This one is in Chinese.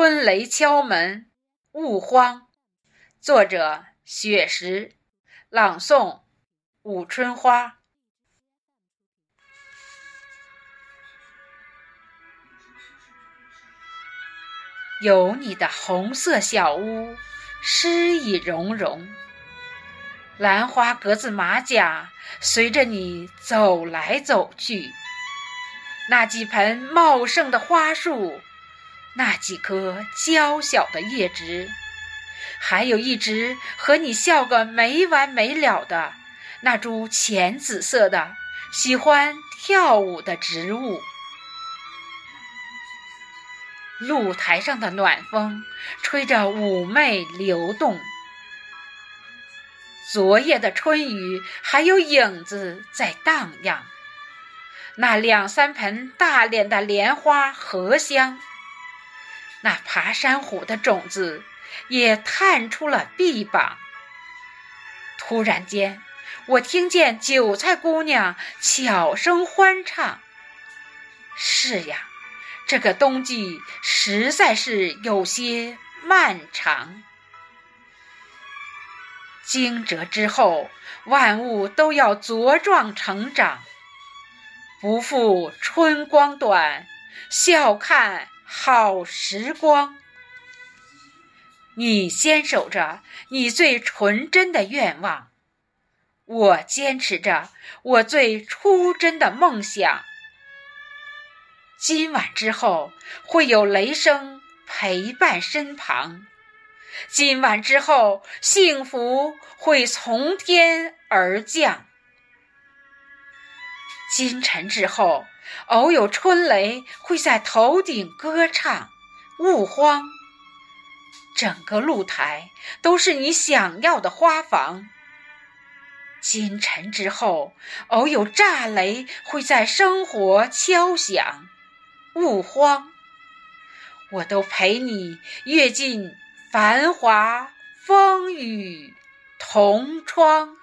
春雷敲门，勿慌。作者：雪石，朗诵：武春花。有你的红色小屋，诗意融融。兰花格子马甲，随着你走来走去。那几盆茂盛的花树。那几棵娇小的叶枝，还有一直和你笑个没完没了的那株浅紫色的、喜欢跳舞的植物。露台上的暖风吹着妩媚流动，昨夜的春雨还有影子在荡漾。那两三盆大脸的莲花荷香。那爬山虎的种子也探出了臂膀。突然间，我听见韭菜姑娘悄声欢唱：“是呀，这个冬季实在是有些漫长。惊蛰之后，万物都要茁壮成长，不负春光短，笑看。”好时光，你坚守着你最纯真的愿望，我坚持着我最初真的梦想。今晚之后会有雷声陪伴身旁，今晚之后幸福会从天而降。今晨之后，偶有春雷会在头顶歌唱，勿慌。整个露台都是你想要的花房。今晨之后，偶有炸雷会在生活敲响，勿慌。我都陪你阅尽繁华风雨同窗。